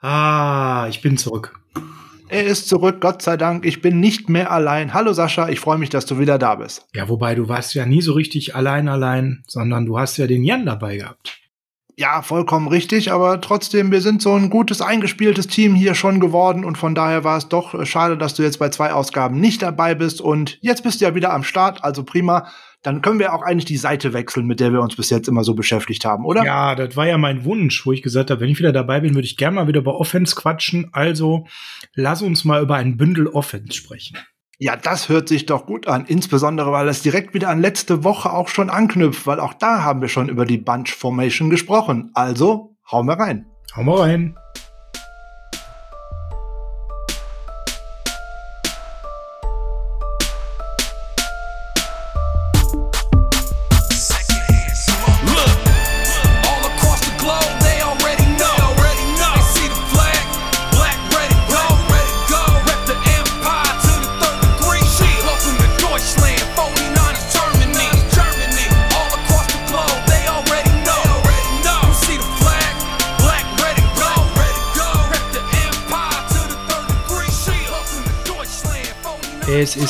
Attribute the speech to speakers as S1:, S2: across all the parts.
S1: Ah, ich bin zurück.
S2: Er ist zurück, Gott sei Dank. Ich bin nicht mehr allein. Hallo Sascha, ich freue mich, dass du wieder da bist.
S1: Ja, wobei du warst ja nie so richtig allein allein, sondern du hast ja den Jan dabei gehabt.
S2: Ja, vollkommen richtig, aber trotzdem, wir sind so ein gutes eingespieltes Team hier schon geworden und von daher war es doch schade, dass du jetzt bei zwei Ausgaben nicht dabei bist und jetzt bist du ja wieder am Start, also prima dann können wir auch eigentlich die Seite wechseln, mit der wir uns bis jetzt immer so beschäftigt haben, oder?
S1: Ja, das war ja mein Wunsch, wo ich gesagt habe, wenn ich wieder dabei bin, würde ich gerne mal wieder über Offense quatschen. Also lass uns mal über ein Bündel Offense sprechen.
S2: Ja, das hört sich doch gut an, insbesondere weil es direkt wieder an letzte Woche auch schon anknüpft, weil auch da haben wir schon über die Bunch Formation gesprochen. Also, hauen wir rein.
S1: Hauen wir rein.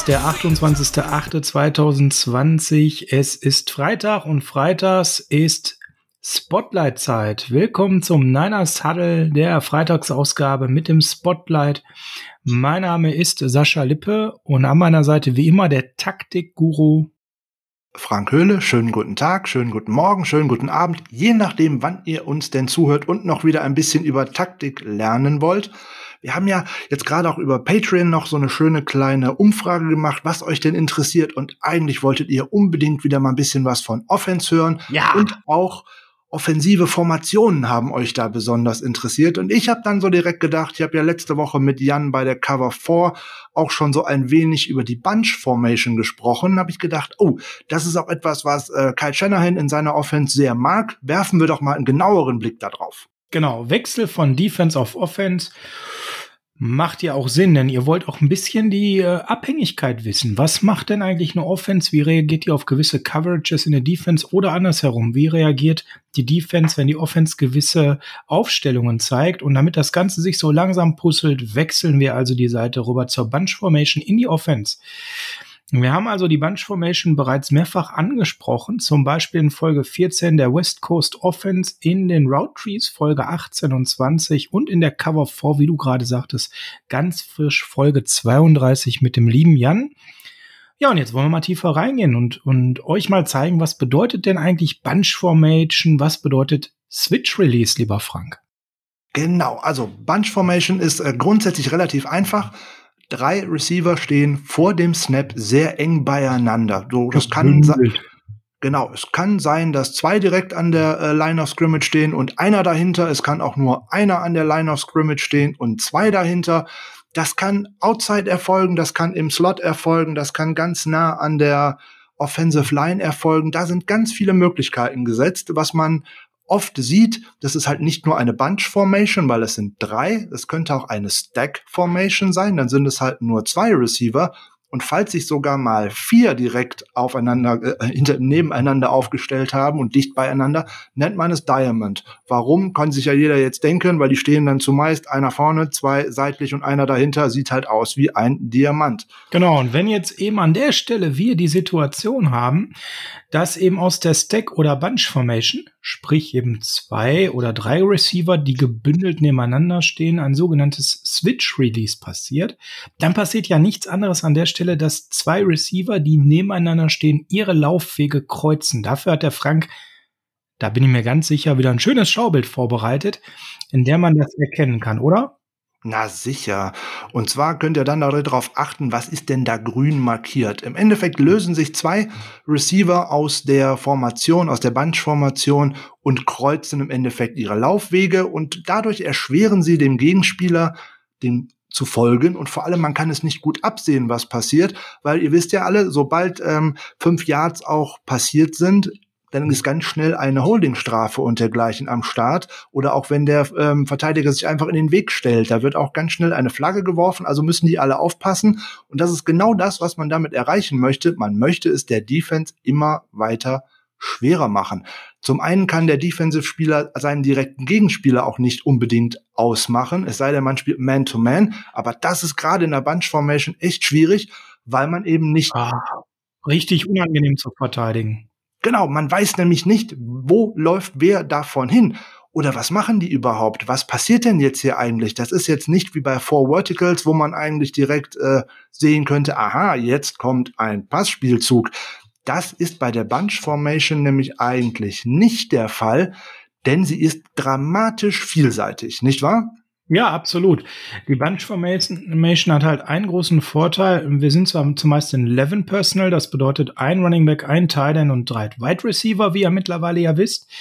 S1: Der 28.08.2020. Es ist Freitag und freitags ist Spotlight-Zeit. Willkommen zum Niners Huddle der Freitagsausgabe mit dem Spotlight. Mein Name ist Sascha Lippe und an meiner Seite wie immer der Taktikguru
S2: Frank Höhle, schönen guten Tag, schönen guten Morgen, schönen guten Abend, je nachdem, wann ihr uns denn zuhört und noch wieder ein bisschen über Taktik lernen wollt. Wir haben ja jetzt gerade auch über Patreon noch so eine schöne kleine Umfrage gemacht, was euch denn interessiert. Und eigentlich wolltet ihr unbedingt wieder mal ein bisschen was von Offense hören.
S1: Ja.
S2: Und auch offensive Formationen haben euch da besonders interessiert. Und ich habe dann so direkt gedacht, ich habe ja letzte Woche mit Jan bei der Cover 4 auch schon so ein wenig über die Bunch Formation gesprochen. Habe ich gedacht, oh, das ist auch etwas, was äh, Kyle Shanahan in seiner Offense sehr mag. Werfen wir doch mal einen genaueren Blick darauf.
S1: Genau, Wechsel von Defense auf Offense macht ja auch Sinn, denn ihr wollt auch ein bisschen die äh, Abhängigkeit wissen. Was macht denn eigentlich eine Offense? Wie reagiert ihr auf gewisse Coverages in der Defense oder andersherum? Wie reagiert die Defense, wenn die Offense gewisse Aufstellungen zeigt? Und damit das Ganze sich so langsam puzzelt, wechseln wir also die Seite rüber zur Bunch Formation in die Offense. Wir haben also die Bunch Formation bereits mehrfach angesprochen, zum Beispiel in Folge 14 der West Coast Offense, in den Route Trees Folge 18 und 20 und in der Cover 4, wie du gerade sagtest, ganz frisch Folge 32 mit dem lieben Jan. Ja, und jetzt wollen wir mal tiefer reingehen und, und euch mal zeigen, was bedeutet denn eigentlich Bunch Formation, was bedeutet Switch Release, lieber Frank?
S2: Genau, also Bunch Formation ist äh, grundsätzlich relativ einfach drei Receiver stehen vor dem Snap sehr eng beieinander. So, das kann sein. Genau, es kann sein, dass zwei direkt an der äh, Line of Scrimmage stehen und einer dahinter. Es kann auch nur einer an der Line of Scrimmage stehen und zwei dahinter. Das kann outside erfolgen, das kann im Slot erfolgen, das kann ganz nah an der Offensive Line erfolgen. Da sind ganz viele Möglichkeiten gesetzt, was man oft sieht, das ist halt nicht nur eine Bunch Formation, weil es sind drei, es könnte auch eine Stack Formation sein, dann sind es halt nur zwei Receiver und falls sich sogar mal vier direkt aufeinander, äh, hinter, nebeneinander aufgestellt haben und dicht beieinander, nennt man es Diamond. Warum, kann sich ja jeder jetzt denken, weil die stehen dann zumeist einer vorne, zwei seitlich und einer dahinter, sieht halt aus wie ein Diamant.
S1: Genau, und wenn jetzt eben an der Stelle wir die Situation haben, dass eben aus der Stack- oder Bunch-Formation, sprich eben zwei oder drei Receiver, die gebündelt nebeneinander stehen, ein sogenanntes Switch-Release passiert, dann passiert ja nichts anderes an der Stelle, dass zwei Receiver, die nebeneinander stehen, ihre Laufwege kreuzen. Dafür hat der Frank, da bin ich mir ganz sicher, wieder ein schönes Schaubild vorbereitet, in der man das erkennen kann, oder?
S2: Na sicher. Und zwar könnt ihr dann darauf achten, was ist denn da grün markiert. Im Endeffekt lösen sich zwei Receiver aus der Formation, aus der Bunch-Formation und kreuzen im Endeffekt ihre Laufwege und dadurch erschweren sie dem Gegenspieler den zu folgen und vor allem man kann es nicht gut absehen, was passiert, weil ihr wisst ja alle, sobald ähm, fünf Yards auch passiert sind, dann ist ganz schnell eine Holdingstrafe und dergleichen am Start. Oder auch wenn der ähm, Verteidiger sich einfach in den Weg stellt, da wird auch ganz schnell eine Flagge geworfen. Also müssen die alle aufpassen. Und das ist genau das, was man damit erreichen möchte. Man möchte es der Defense immer weiter schwerer machen. Zum einen kann der Defensive-Spieler seinen direkten Gegenspieler auch nicht unbedingt ausmachen, es sei denn, man spielt Man-to-Man, -Man, aber das ist gerade in der Bunch-Formation echt schwierig, weil man eben nicht
S1: ah, richtig unangenehm zu verteidigen.
S2: Genau, man weiß nämlich nicht, wo läuft wer davon hin. Oder was machen die überhaupt? Was passiert denn jetzt hier eigentlich? Das ist jetzt nicht wie bei Four Verticals, wo man eigentlich direkt äh, sehen könnte, aha, jetzt kommt ein Passspielzug. Das ist bei der Bunch Formation nämlich eigentlich nicht der Fall, denn sie ist dramatisch vielseitig, nicht wahr?
S1: Ja, absolut. Die Bunch Formation hat halt einen großen Vorteil. Wir sind zwar zumeist in 11 Personal, das bedeutet ein Running Back, ein Tight End und drei Wide Receiver, wie ihr mittlerweile ja wisst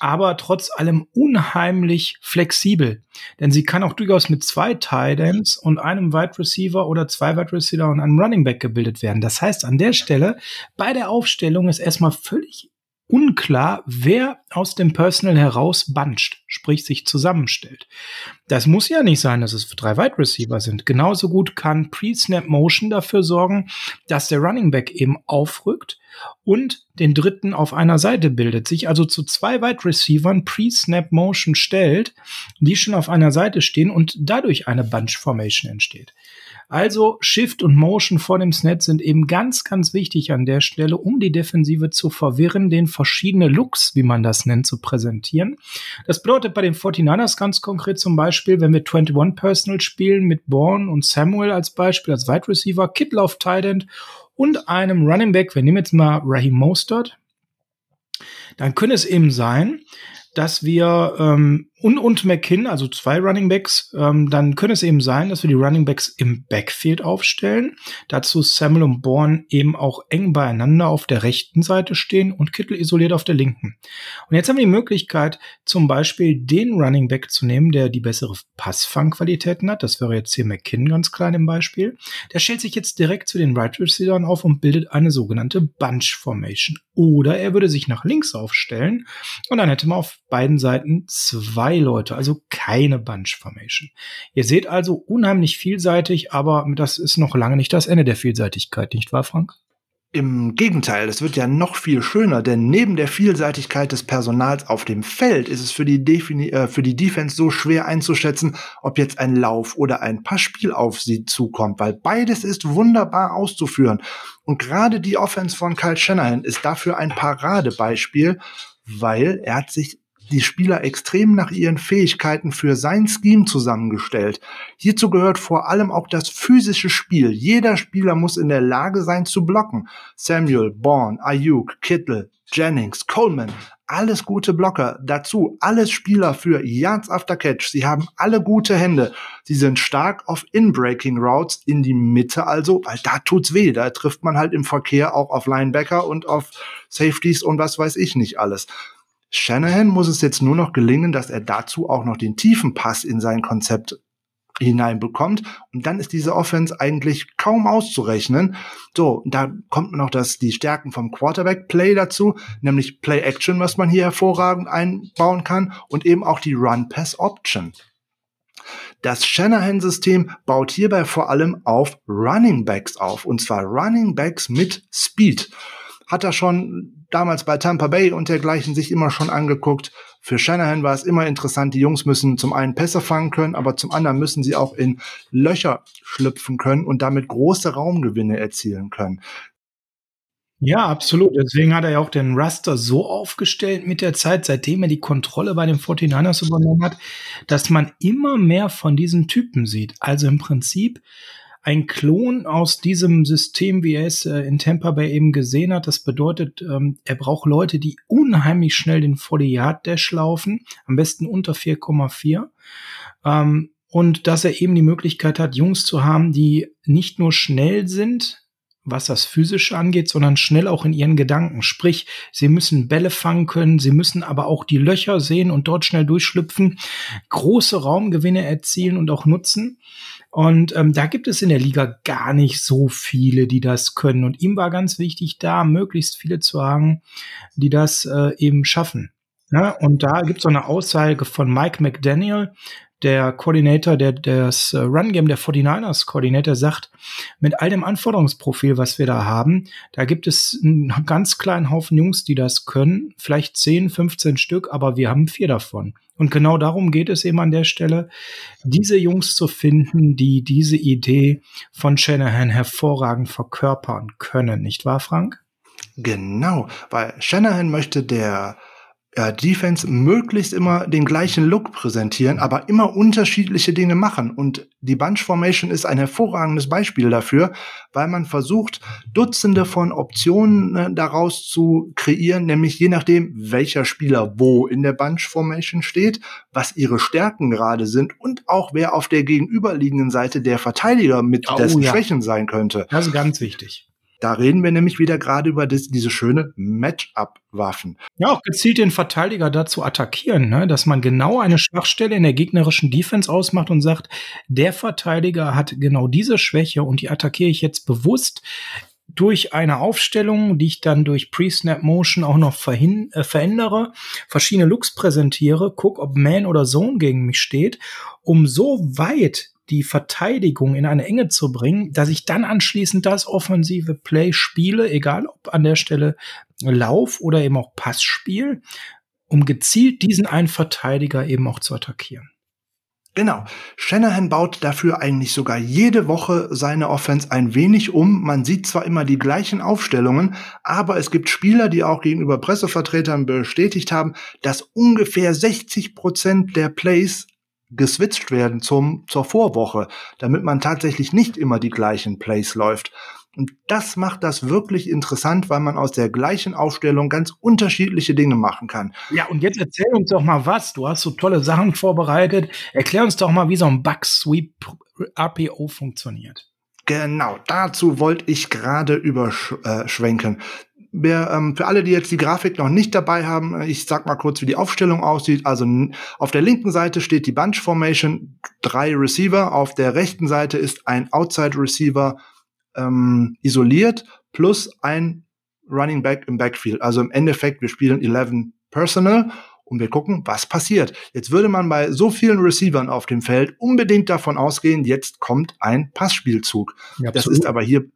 S1: aber trotz allem unheimlich flexibel. Denn sie kann auch durchaus mit zwei Tight Ends und einem Wide Receiver oder zwei Wide Receiver und einem Running Back gebildet werden. Das heißt, an der Stelle bei der Aufstellung ist erstmal völlig unklar, wer aus dem Personal heraus buncht, sprich sich zusammenstellt. Das muss ja nicht sein, dass es drei Wide Receiver sind. Genauso gut kann Pre-Snap Motion dafür sorgen, dass der Running Back eben aufrückt und den dritten auf einer Seite bildet, sich also zu zwei Wide Receivern Pre-Snap Motion stellt, die schon auf einer Seite stehen und dadurch eine Bunch Formation entsteht. Also Shift und Motion vor dem Snap sind eben ganz, ganz wichtig an der Stelle, um die Defensive zu verwirren, den verschiedene Looks, wie man das nennt, zu präsentieren. Das bedeutet bei den 49ers ganz konkret zum Beispiel, wenn wir 21 Personal spielen mit Bourne und Samuel als Beispiel als Wide Receiver, Kittle auf Tight End und einem Running Back, wir nehmen jetzt mal Raheem Mostert, dann könnte es eben sein, dass wir ähm, und, und McKinn, also zwei Running Backs, ähm, dann könnte es eben sein, dass wir die Running Backs im Backfield aufstellen. Dazu Samuel und Bourne eben auch eng beieinander auf der rechten Seite stehen und Kittel isoliert auf der linken. Und jetzt haben wir die Möglichkeit, zum Beispiel den Running Back zu nehmen, der die bessere Passfangqualitäten hat. Das wäre jetzt hier McKinn ganz klein im Beispiel. Der stellt sich jetzt direkt zu den Right Receivers auf und bildet eine sogenannte Bunch Formation. Oder er würde sich nach links aufstellen und dann hätte man auf beiden Seiten zwei zwei Leute, also keine Bunch Formation. Ihr seht also unheimlich vielseitig, aber das ist noch lange nicht das Ende der Vielseitigkeit, nicht wahr, Frank?
S2: Im Gegenteil, es wird ja noch viel schöner, denn neben der Vielseitigkeit des Personals auf dem Feld ist es für die, Defini äh, für die Defense so schwer einzuschätzen, ob jetzt ein Lauf oder ein Passspiel auf sie zukommt, weil beides ist wunderbar auszuführen. Und gerade die Offense von Kyle Shanahan ist dafür ein Paradebeispiel, weil er hat sich die Spieler extrem nach ihren Fähigkeiten für sein Scheme zusammengestellt. Hierzu gehört vor allem auch das physische Spiel. Jeder Spieler muss in der Lage sein zu blocken. Samuel, Bourne, Ayuk, Kittle, Jennings, Coleman, alles gute Blocker. Dazu alles Spieler für Yards after Catch. Sie haben alle gute Hände. Sie sind stark auf In-Breaking Routes in die Mitte also, weil da tut's weh. Da trifft man halt im Verkehr auch auf Linebacker und auf Safeties und was weiß ich nicht alles. Shanahan muss es jetzt nur noch gelingen, dass er dazu auch noch den tiefen Pass in sein Konzept hineinbekommt. Und dann ist diese Offense eigentlich kaum auszurechnen. So, da kommt noch das, die Stärken vom Quarterback-Play dazu, nämlich Play-Action, was man hier hervorragend einbauen kann und eben auch die Run-Pass-Option. Das Shanahan-System baut hierbei vor allem auf Running Backs auf, und zwar Running Backs mit Speed hat er schon damals bei Tampa Bay und dergleichen sich immer schon angeguckt. Für Shanahan war es immer interessant, die Jungs müssen zum einen Pässe fangen können, aber zum anderen müssen sie auch in Löcher schlüpfen können und damit große Raumgewinne erzielen können.
S1: Ja, absolut. Deswegen hat er ja auch den Raster so aufgestellt mit der Zeit, seitdem er die Kontrolle bei den 49ers übernommen hat, dass man immer mehr von diesen Typen sieht. Also im Prinzip ein Klon aus diesem System, wie er es äh, in Tampa Bay eben gesehen hat. Das bedeutet, ähm, er braucht Leute, die unheimlich schnell den 40 Yard Dash laufen, am besten unter 4,4. Ähm, und dass er eben die Möglichkeit hat, Jungs zu haben, die nicht nur schnell sind, was das Physische angeht, sondern schnell auch in ihren Gedanken. Sprich, sie müssen Bälle fangen können, sie müssen aber auch die Löcher sehen und dort schnell durchschlüpfen, große Raumgewinne erzielen und auch nutzen. Und ähm, da gibt es in der Liga gar nicht so viele, die das können. Und ihm war ganz wichtig, da möglichst viele zu haben, die das äh, eben schaffen. Ja, und da gibt es so eine Aussage von Mike McDaniel, der Coordinator, der das äh, Run Game der 49ers Coordinator sagt, mit all dem Anforderungsprofil, was wir da haben, da gibt es einen ganz kleinen Haufen Jungs, die das können, vielleicht 10, 15 Stück, aber wir haben vier davon. Und genau darum geht es eben an der Stelle, diese Jungs zu finden, die diese Idee von Shanahan hervorragend verkörpern können, nicht wahr, Frank?
S2: Genau, weil Shanahan möchte der äh, Defense möglichst immer den gleichen Look präsentieren, aber immer unterschiedliche Dinge machen. Und die Bunch Formation ist ein hervorragendes Beispiel dafür, weil man versucht, Dutzende von Optionen äh, daraus zu kreieren, nämlich je nachdem, welcher Spieler wo in der Bunch Formation steht, was ihre Stärken gerade sind und auch wer auf der gegenüberliegenden Seite der Verteidiger mit oh, dessen ja. Schwächen sein könnte.
S1: Das ist ganz wichtig.
S2: Da reden wir nämlich wieder gerade über das, diese schöne Matchup-Waffen.
S1: Ja, auch gezielt den Verteidiger dazu attackieren, ne? dass man genau eine Schwachstelle in der gegnerischen Defense ausmacht und sagt, der Verteidiger hat genau diese Schwäche und die attackiere ich jetzt bewusst durch eine Aufstellung, die ich dann durch Pre-Snap Motion auch noch verhin, äh, verändere, verschiedene Looks präsentiere, guck, ob Man oder Zone gegen mich steht, um so weit die Verteidigung in eine Enge zu bringen, dass ich dann anschließend das offensive Play spiele, egal ob an der Stelle Lauf oder eben auch Passspiel, um gezielt diesen einen Verteidiger eben auch zu attackieren.
S2: Genau. Shanahan baut dafür eigentlich sogar jede Woche seine Offense ein wenig um. Man sieht zwar immer die gleichen Aufstellungen, aber es gibt Spieler, die auch gegenüber Pressevertretern bestätigt haben, dass ungefähr 60 Prozent der Plays geswitcht werden zum, zur Vorwoche, damit man tatsächlich nicht immer die gleichen Plays läuft. Und das macht das wirklich interessant, weil man aus der gleichen Aufstellung ganz unterschiedliche Dinge machen kann.
S1: Ja, und jetzt erzähl uns doch mal was. Du hast so tolle Sachen vorbereitet. Erklär uns doch mal, wie so ein Bug-Sweep RPO funktioniert.
S2: Genau, dazu wollte ich gerade überschwenken. Wer, ähm, für alle, die jetzt die Grafik noch nicht dabei haben, äh, ich sag mal kurz, wie die Aufstellung aussieht. Also auf der linken Seite steht die Bunch Formation, drei Receiver. Auf der rechten Seite ist ein Outside Receiver ähm, isoliert plus ein Running Back im Backfield. Also im Endeffekt, wir spielen 11 Personal und wir gucken, was passiert. Jetzt würde man bei so vielen Receivern auf dem Feld unbedingt davon ausgehen, jetzt kommt ein Passspielzug. Ja, das ist aber hier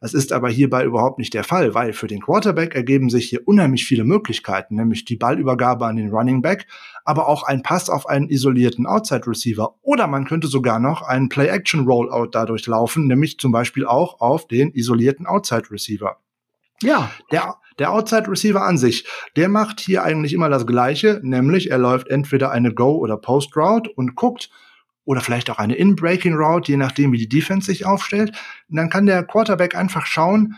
S2: das ist aber hierbei überhaupt nicht der Fall, weil für den Quarterback ergeben sich hier unheimlich viele Möglichkeiten, nämlich die Ballübergabe an den Running Back, aber auch ein Pass auf einen isolierten Outside Receiver. Oder man könnte sogar noch einen Play-Action-Rollout dadurch laufen, nämlich zum Beispiel auch auf den isolierten Outside Receiver. Ja, der, der Outside Receiver an sich, der macht hier eigentlich immer das Gleiche, nämlich er läuft entweder eine Go- oder Post-Route und guckt, oder vielleicht auch eine In-Breaking Route, je nachdem, wie die Defense sich aufstellt. Und dann kann der Quarterback einfach schauen,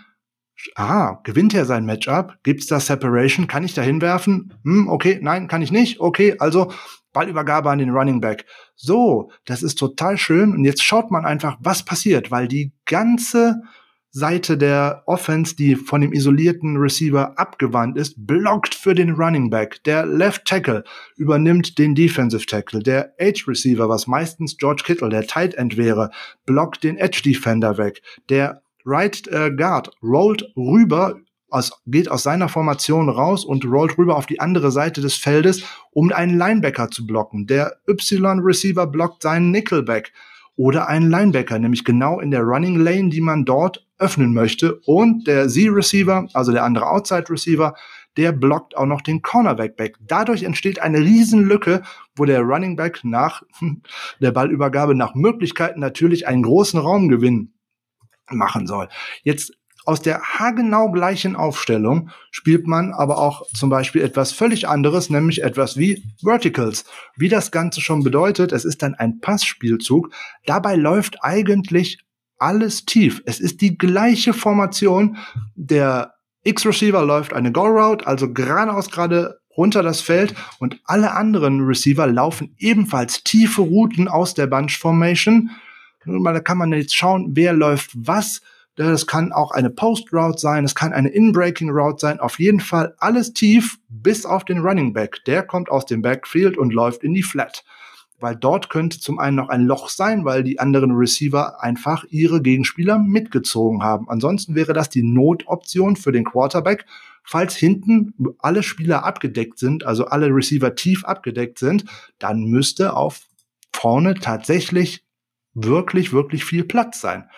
S2: ah, gewinnt er sein Matchup? Gibt's da Separation? Kann ich da hinwerfen? Hm, okay, nein, kann ich nicht. Okay, also Ballübergabe an den Running Back. So, das ist total schön. Und jetzt schaut man einfach, was passiert, weil die ganze Seite der Offense, die von dem isolierten Receiver abgewandt ist, blockt für den Running Back. Der Left Tackle übernimmt den Defensive Tackle. Der Edge Receiver, was meistens George Kittle, der Tight End wäre, blockt den Edge Defender weg. Der Right äh, Guard rollt rüber, aus, geht aus seiner Formation raus und rollt rüber auf die andere Seite des Feldes, um einen Linebacker zu blocken. Der Y Receiver blockt seinen Nickelback oder einen Linebacker, nämlich genau in der Running Lane, die man dort öffnen möchte. Und der Z-Receiver, also der andere Outside-Receiver, der blockt auch noch den Cornerback back. Dadurch entsteht eine Riesenlücke, wo der Running Back nach der Ballübergabe nach Möglichkeiten natürlich einen großen Raumgewinn machen soll. Jetzt aus der haargenau gleichen Aufstellung spielt man aber auch zum Beispiel etwas völlig anderes, nämlich etwas wie Verticals. Wie das Ganze schon bedeutet, es ist dann ein Passspielzug. Dabei läuft eigentlich alles tief. Es ist die gleiche Formation. Der X-Receiver läuft eine Go-Route, also geradeaus gerade runter das Feld und alle anderen Receiver laufen ebenfalls tiefe Routen aus der Bunch Formation. Da kann man jetzt schauen, wer läuft was das kann auch eine Post-Route sein, es kann eine In-Breaking-Route sein. Auf jeden Fall alles tief, bis auf den Running Back. Der kommt aus dem Backfield und läuft in die Flat. Weil dort könnte zum einen noch ein Loch sein, weil die anderen Receiver einfach ihre Gegenspieler mitgezogen haben. Ansonsten wäre das die Notoption für den Quarterback, falls hinten alle Spieler abgedeckt sind, also alle Receiver tief abgedeckt sind, dann müsste auf vorne tatsächlich wirklich, wirklich viel Platz sein.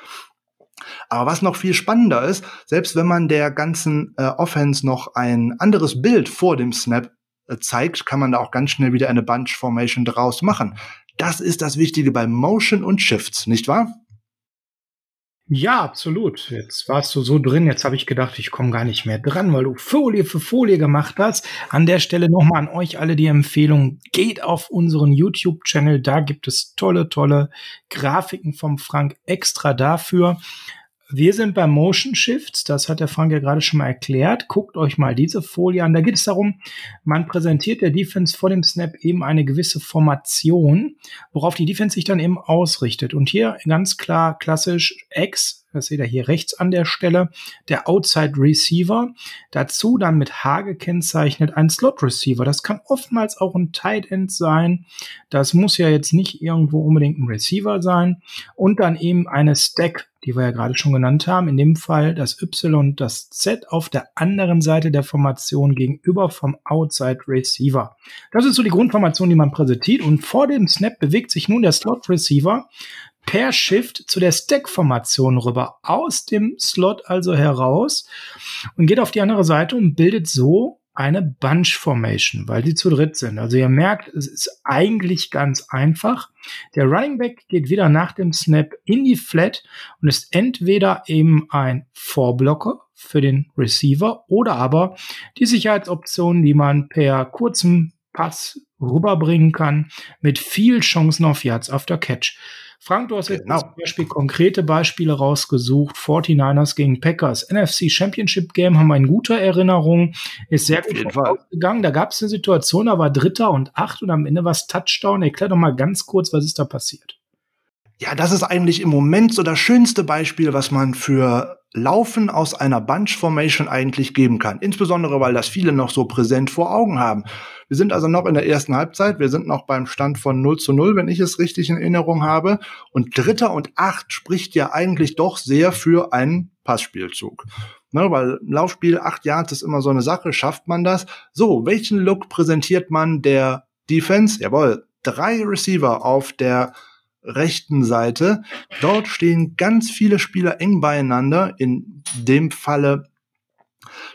S2: Aber was noch viel spannender ist, selbst wenn man der ganzen äh, Offense noch ein anderes Bild vor dem Snap äh, zeigt, kann man da auch ganz schnell wieder eine Bunch Formation draus machen. Das ist das Wichtige bei Motion und Shifts, nicht wahr?
S1: Ja, absolut. Jetzt warst du so drin, jetzt habe ich gedacht, ich komme gar nicht mehr dran, weil du Folie für Folie gemacht hast. An der Stelle nochmal an euch alle die Empfehlung, geht auf unseren YouTube-Channel, da gibt es tolle, tolle Grafiken vom Frank extra dafür. Wir sind bei Motion Shifts, das hat der Frank ja gerade schon mal erklärt. Guckt euch mal diese Folie an. Da geht es darum, man präsentiert der Defense vor dem Snap eben eine gewisse Formation, worauf die Defense sich dann eben ausrichtet. Und hier ganz klar klassisch X, das seht ihr hier rechts an der Stelle, der Outside Receiver. Dazu dann mit H gekennzeichnet ein Slot Receiver. Das kann oftmals auch ein Tight End sein. Das muss ja jetzt nicht irgendwo unbedingt ein Receiver sein. Und dann eben eine Stack die wir ja gerade schon genannt haben. In dem Fall das Y und das Z auf der anderen Seite der Formation gegenüber vom Outside Receiver. Das ist so die Grundformation, die man präsentiert. Und vor dem Snap bewegt sich nun der Slot Receiver per Shift zu der Stack-Formation rüber, aus dem Slot also heraus und geht auf die andere Seite und bildet so eine Bunch Formation, weil die zu dritt sind. Also ihr merkt, es ist eigentlich ganz einfach. Der Running Back geht wieder nach dem Snap in die Flat und ist entweder eben ein Vorblocker für den Receiver oder aber die Sicherheitsoption, die man per kurzem Pass rüberbringen kann, mit viel Chancen auf Yards after Catch. Frank, du hast jetzt genau. zum Beispiel konkrete Beispiele rausgesucht. 49ers gegen Packers. NFC Championship Game haben wir in guter Erinnerung. Ist sehr gut ausgegangen. Da gab es eine Situation, da war Dritter und Acht und am Ende war es Touchdown. Erklär doch mal ganz kurz, was ist da passiert.
S2: Ja, das ist eigentlich im Moment so das schönste Beispiel, was man für Laufen aus einer Bunch Formation eigentlich geben kann. Insbesondere, weil das viele noch so präsent vor Augen haben. Wir sind also noch in der ersten Halbzeit. Wir sind noch beim Stand von 0 zu 0, wenn ich es richtig in Erinnerung habe. Und Dritter und Acht spricht ja eigentlich doch sehr für einen Passspielzug. Ne, weil Laufspiel, acht Yards ist immer so eine Sache. Schafft man das? So, welchen Look präsentiert man der Defense? Jawohl, drei Receiver auf der rechten Seite. Dort stehen ganz viele Spieler eng beieinander. In dem Falle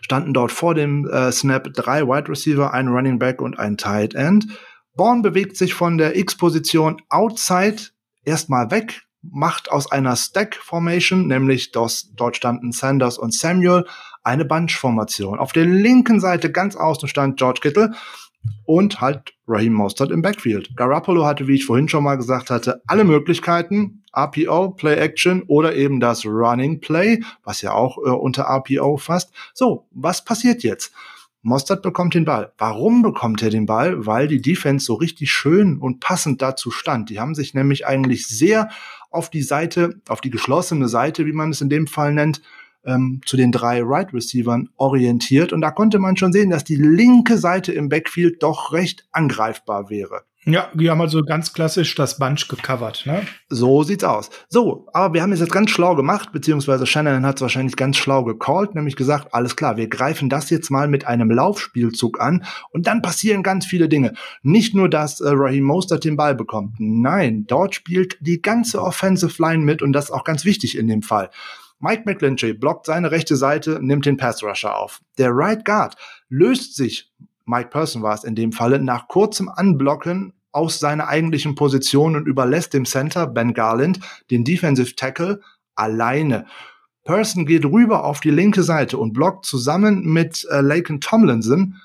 S2: standen dort vor dem äh, Snap drei Wide Receiver, ein Running Back und ein Tight End. Born bewegt sich von der X-Position outside erstmal weg, macht aus einer Stack-Formation, nämlich das, dort standen Sanders und Samuel, eine Bunch-Formation. Auf der linken Seite ganz außen stand George Kittle und halt Raheem Mostert im Backfield. Garoppolo hatte, wie ich vorhin schon mal gesagt hatte, alle Möglichkeiten, RPO, Play Action oder eben das Running Play, was ja auch äh, unter RPO fasst. So, was passiert jetzt? Mostert bekommt den Ball. Warum bekommt er den Ball? Weil die Defense so richtig schön und passend dazu stand. Die haben sich nämlich eigentlich sehr auf die Seite, auf die geschlossene Seite, wie man es in dem Fall nennt, ähm, zu den drei Right Receivern orientiert. Und da konnte man schon sehen, dass die linke Seite im Backfield doch recht angreifbar wäre.
S1: Ja, die haben also ganz klassisch das Bunch gecovert, ne?
S2: So sieht's aus. So, aber wir haben es jetzt ganz schlau gemacht, beziehungsweise Shannon hat es wahrscheinlich ganz schlau gecallt, nämlich gesagt, alles klar, wir greifen das jetzt mal mit einem Laufspielzug an und dann passieren ganz viele Dinge. Nicht nur, dass äh, Raheem Mostert den Ball bekommt, nein, dort spielt die ganze Offensive Line mit und das ist auch ganz wichtig in dem Fall. Mike McGlinchey blockt seine rechte Seite, nimmt den Pass Rusher auf. Der Right Guard löst sich, Mike Person war es in dem Falle, nach kurzem Anblocken aus seiner eigentlichen Position und überlässt dem Center Ben Garland den Defensive Tackle alleine. Person geht rüber auf die linke Seite und blockt zusammen mit äh, Laken Tomlinson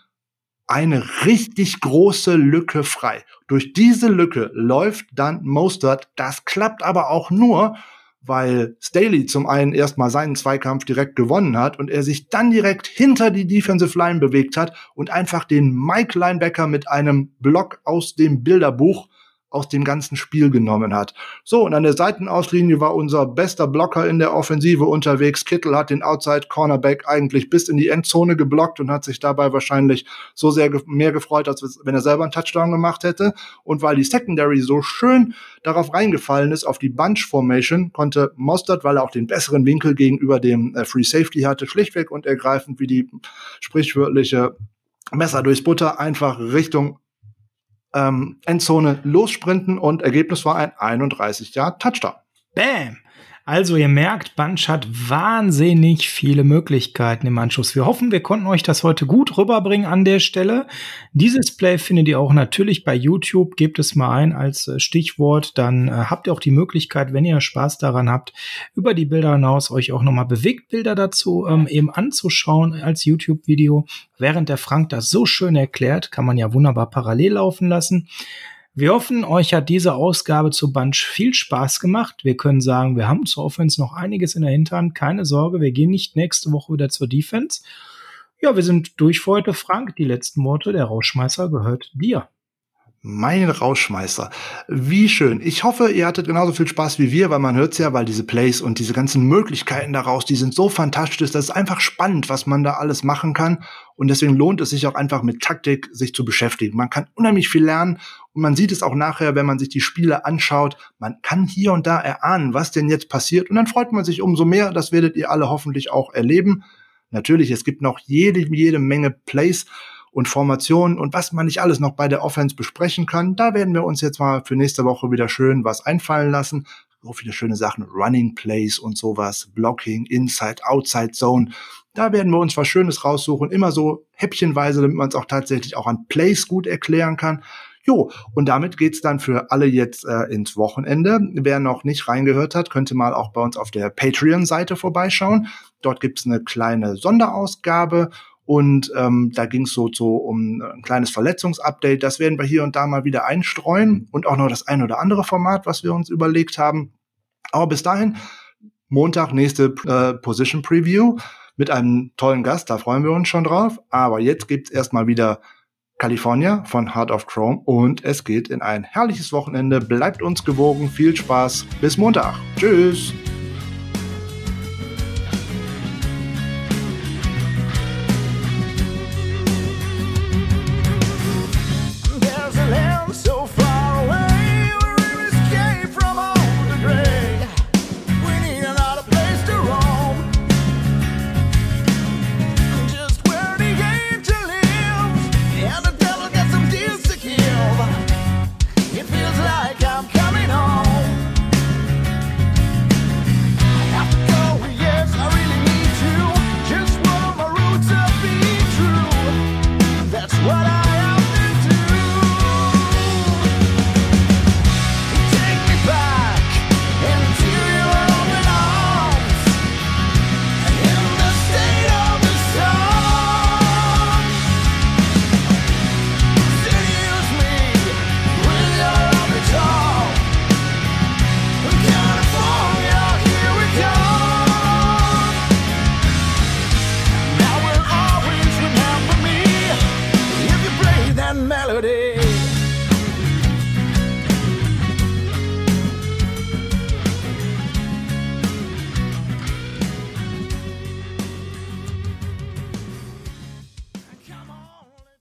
S2: eine richtig große Lücke frei. Durch diese Lücke läuft dann Mostert. Das klappt aber auch nur, weil Staley zum einen erstmal seinen Zweikampf direkt gewonnen hat und er sich dann direkt hinter die Defensive Line bewegt hat und einfach den Mike Linebacker mit einem Block aus dem Bilderbuch aus dem ganzen Spiel genommen hat. So, und an der Seitenauslinie war unser bester Blocker in der Offensive unterwegs. Kittel hat den Outside Cornerback eigentlich bis in die Endzone geblockt und hat sich dabei wahrscheinlich so sehr ge mehr gefreut, als wenn er selber einen Touchdown gemacht hätte. Und weil die Secondary so schön darauf reingefallen ist, auf die Bunch Formation, konnte Mostert, weil er auch den besseren Winkel gegenüber dem äh, Free Safety hatte, schlichtweg und ergreifend wie die sprichwörtliche Messer durchs Butter einfach Richtung ähm, Endzone lossprinten und Ergebnis war ein 31 Jahr Touchdown.
S1: Bam! Also ihr merkt, Bunch hat wahnsinnig viele Möglichkeiten im Anschluss. Wir hoffen, wir konnten euch das heute gut rüberbringen an der Stelle. Dieses Play findet ihr auch natürlich bei YouTube. Gebt es mal ein als äh, Stichwort. Dann äh, habt ihr auch die Möglichkeit, wenn ihr Spaß daran habt, über die Bilder hinaus euch auch nochmal Bewegtbilder dazu ähm, eben anzuschauen als YouTube-Video. Während der Frank das so schön erklärt, kann man ja wunderbar parallel laufen lassen. Wir hoffen, euch hat diese Ausgabe zu Bunch viel Spaß gemacht. Wir können sagen, wir haben zur Offense noch einiges in der Hinterhand. Keine Sorge, wir gehen nicht nächste Woche wieder zur Defense. Ja, wir sind durch für heute. Frank, die letzten Worte, der Rauschmeißer gehört dir.
S2: Mein Rauschmeister. Wie schön. Ich hoffe, ihr hattet genauso viel Spaß wie wir, weil man hört's ja, weil diese Plays und diese ganzen Möglichkeiten daraus, die sind so fantastisch. Das ist einfach spannend, was man da alles machen kann. Und deswegen lohnt es sich auch einfach mit Taktik sich zu beschäftigen. Man kann unheimlich viel lernen und man sieht es auch nachher, wenn man sich die Spiele anschaut. Man kann hier und da erahnen, was denn jetzt passiert. Und dann freut man sich umso mehr. Das werdet ihr alle hoffentlich auch erleben. Natürlich, es gibt noch jede, jede Menge Plays und Formationen und was man nicht alles noch bei der Offense besprechen kann. Da werden wir uns jetzt mal für nächste Woche wieder schön was einfallen lassen. So viele schöne Sachen, Running Plays und sowas, Blocking, Inside, Outside Zone. Da werden wir uns was Schönes raussuchen, immer so häppchenweise, damit man es auch tatsächlich auch an Plays gut erklären kann. Jo, und damit geht's dann für alle jetzt äh, ins Wochenende. Wer noch nicht reingehört hat, könnte mal auch bei uns auf der Patreon-Seite vorbeischauen. Dort gibt's eine kleine Sonderausgabe und ähm, da ging es so, so um ein kleines Verletzungsupdate. Das werden wir hier und da mal wieder einstreuen und auch noch das ein oder andere Format, was wir uns überlegt haben. Aber bis dahin, Montag nächste äh, Position Preview mit einem tollen Gast, da freuen wir uns schon drauf. Aber jetzt gibt's erstmal wieder California von Heart of Chrome und es geht in ein herrliches Wochenende. Bleibt uns gewogen, viel Spaß, bis Montag. Tschüss.